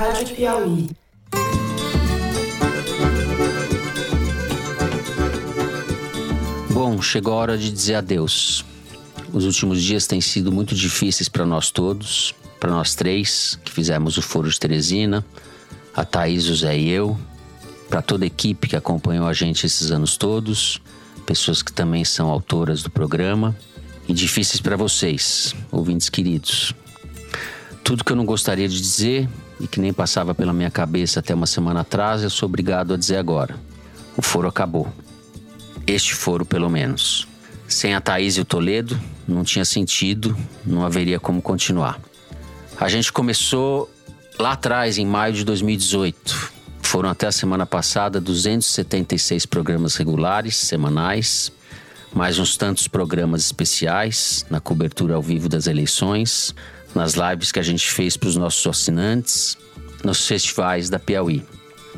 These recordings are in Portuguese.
Rádio Piauí. Bom, chegou a hora de dizer adeus. Os últimos dias têm sido muito difíceis para nós todos, para nós três que fizemos o Foro de Teresina, a Thaís, o Zé e eu, para toda a equipe que acompanhou a gente esses anos todos, pessoas que também são autoras do programa, e difíceis para vocês, ouvintes queridos. Tudo que eu não gostaria de dizer e que nem passava pela minha cabeça até uma semana atrás, eu sou obrigado a dizer agora. O foro acabou. Este foro, pelo menos. Sem a Thaís e o Toledo, não tinha sentido, não haveria como continuar. A gente começou lá atrás, em maio de 2018. Foram até a semana passada 276 programas regulares, semanais, mais uns tantos programas especiais na cobertura ao vivo das eleições, nas lives que a gente fez para os nossos assinantes, nos festivais da Piauí.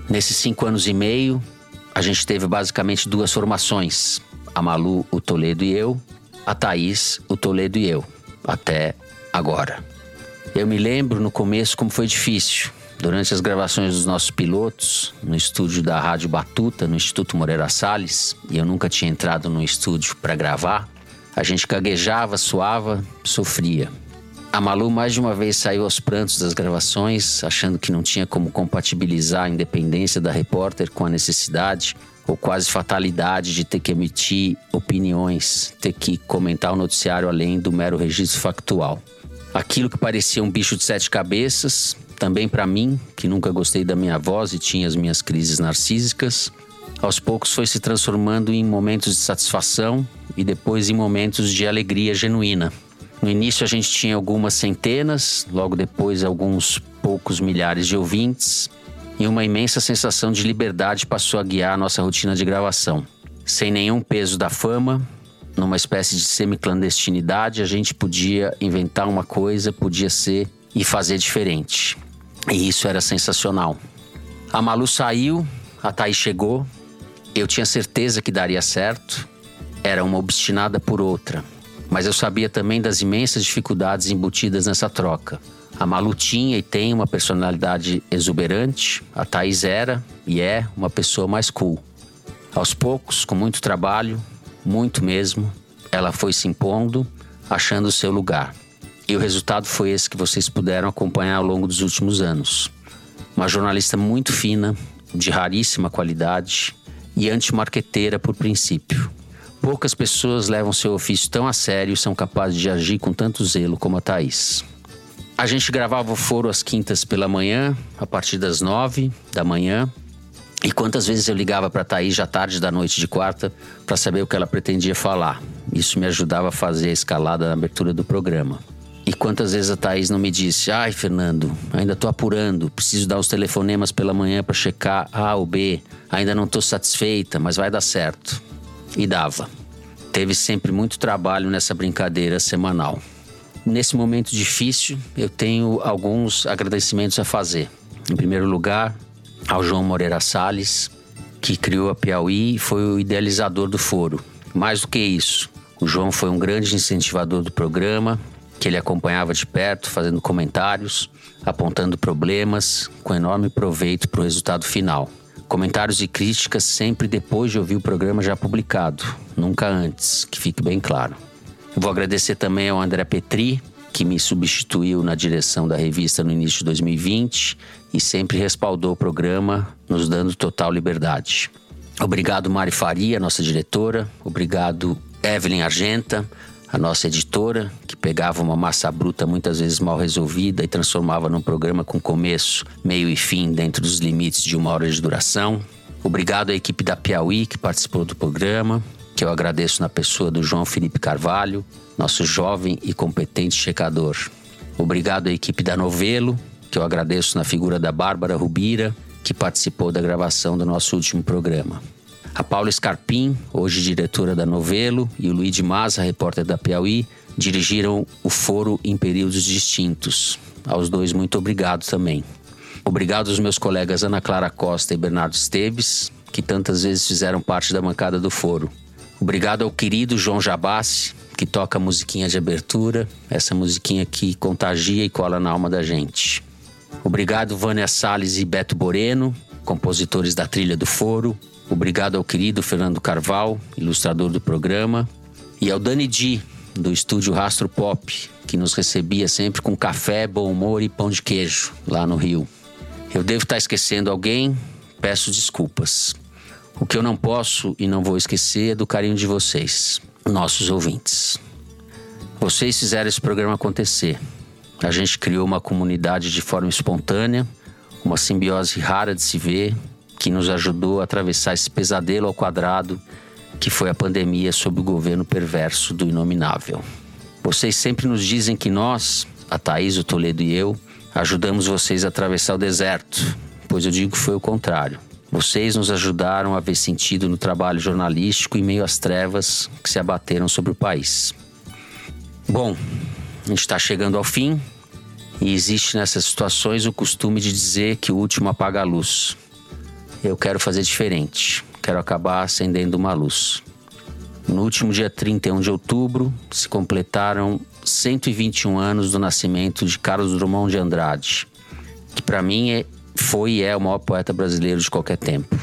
Nesses cinco anos e meio, a gente teve basicamente duas formações: a Malu, o Toledo e eu, a Thaís, o Toledo e eu, até agora. Eu me lembro no começo como foi difícil. Durante as gravações dos nossos pilotos, no estúdio da Rádio Batuta, no Instituto Moreira Salles, e eu nunca tinha entrado no estúdio para gravar, a gente gaguejava, suava, sofria. A Malu mais de uma vez saiu aos prantos das gravações, achando que não tinha como compatibilizar a independência da repórter com a necessidade ou quase fatalidade de ter que emitir opiniões, ter que comentar o noticiário além do mero registro factual. Aquilo que parecia um bicho de sete cabeças, também para mim, que nunca gostei da minha voz e tinha as minhas crises narcísicas, aos poucos foi se transformando em momentos de satisfação e depois em momentos de alegria genuína. No início a gente tinha algumas centenas, logo depois alguns poucos milhares de ouvintes, e uma imensa sensação de liberdade passou a guiar a nossa rotina de gravação. Sem nenhum peso da fama, numa espécie de semi-clandestinidade, a gente podia inventar uma coisa, podia ser e fazer diferente. E isso era sensacional. A Malu saiu, a Thaís chegou, eu tinha certeza que daria certo, era uma obstinada por outra. Mas eu sabia também das imensas dificuldades embutidas nessa troca. A Malu tinha e tem uma personalidade exuberante, a Thaís era e é uma pessoa mais cool. Aos poucos, com muito trabalho, muito mesmo, ela foi se impondo, achando o seu lugar. E o resultado foi esse que vocês puderam acompanhar ao longo dos últimos anos. Uma jornalista muito fina, de raríssima qualidade e antimarqueteira por princípio. Poucas pessoas levam seu ofício tão a sério e são capazes de agir com tanto zelo como a Thaís. A gente gravava o foro às quintas pela manhã, a partir das nove da manhã, e quantas vezes eu ligava para Thaís já tarde da noite de quarta para saber o que ela pretendia falar. Isso me ajudava a fazer a escalada na abertura do programa. E quantas vezes a Thaís não me disse: Ai, Fernando, ainda tô apurando, preciso dar os telefonemas pela manhã para checar A ou B, ainda não tô satisfeita, mas vai dar certo. E dava. Teve sempre muito trabalho nessa brincadeira semanal. Nesse momento difícil, eu tenho alguns agradecimentos a fazer. Em primeiro lugar, ao João Moreira Salles, que criou a Piauí e foi o idealizador do foro. Mais do que isso, o João foi um grande incentivador do programa, que ele acompanhava de perto, fazendo comentários, apontando problemas, com enorme proveito para o resultado final. Comentários e críticas sempre depois de ouvir o programa já publicado, nunca antes, que fique bem claro. Vou agradecer também ao André Petri, que me substituiu na direção da revista no início de 2020 e sempre respaldou o programa, nos dando total liberdade. Obrigado, Mari Faria, nossa diretora. Obrigado, Evelyn Argenta, a nossa editora, que pegava uma massa bruta muitas vezes mal resolvida e transformava num programa com começo, meio e fim dentro dos limites de uma hora de duração. Obrigado à equipe da Piauí que participou do programa, que eu agradeço na pessoa do João Felipe Carvalho, nosso jovem e competente checador. Obrigado à equipe da Novelo, que eu agradeço na figura da Bárbara Rubira, que participou da gravação do nosso último programa. A Paula Scarpim, hoje diretora da Novelo, e o Luiz de Maza, repórter da Piauí, dirigiram o foro em períodos distintos. Aos dois, muito obrigado também. Obrigado aos meus colegas Ana Clara Costa e Bernardo Esteves, que tantas vezes fizeram parte da bancada do foro. Obrigado ao querido João Jabassi, que toca a musiquinha de abertura, essa musiquinha que contagia e cola na alma da gente. Obrigado, Vânia Salles e Beto Boreno, compositores da Trilha do Foro. Obrigado ao querido Fernando Carval, ilustrador do programa. E ao Dani Di, do estúdio Rastro Pop, que nos recebia sempre com café, bom humor e pão de queijo lá no Rio. Eu devo estar esquecendo alguém, peço desculpas. O que eu não posso e não vou esquecer é do carinho de vocês, nossos ouvintes. Vocês fizeram esse programa acontecer. A gente criou uma comunidade de forma espontânea, uma simbiose rara de se ver, que nos ajudou a atravessar esse pesadelo ao quadrado que foi a pandemia sob o governo perverso do inominável. Vocês sempre nos dizem que nós, a Thaís, o Toledo e eu, ajudamos vocês a atravessar o deserto, pois eu digo que foi o contrário. Vocês nos ajudaram a ver sentido no trabalho jornalístico em meio às trevas que se abateram sobre o país. Bom, a gente está chegando ao fim e existe nessas situações o costume de dizer que o último apaga a luz. Eu quero fazer diferente. Quero acabar acendendo uma luz. No último dia 31 de outubro se completaram 121 anos do nascimento de Carlos Drummond de Andrade, que para mim é foi e é o maior poeta brasileiro de qualquer tempo.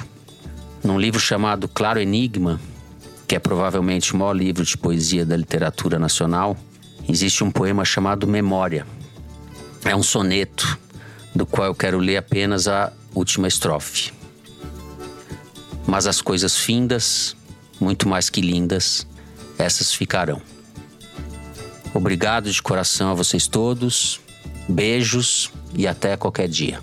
Num livro chamado Claro Enigma, que é provavelmente o maior livro de poesia da literatura nacional, existe um poema chamado Memória. É um soneto, do qual eu quero ler apenas a última estrofe. Mas as coisas findas, muito mais que lindas, essas ficarão. Obrigado de coração a vocês todos, beijos e até qualquer dia.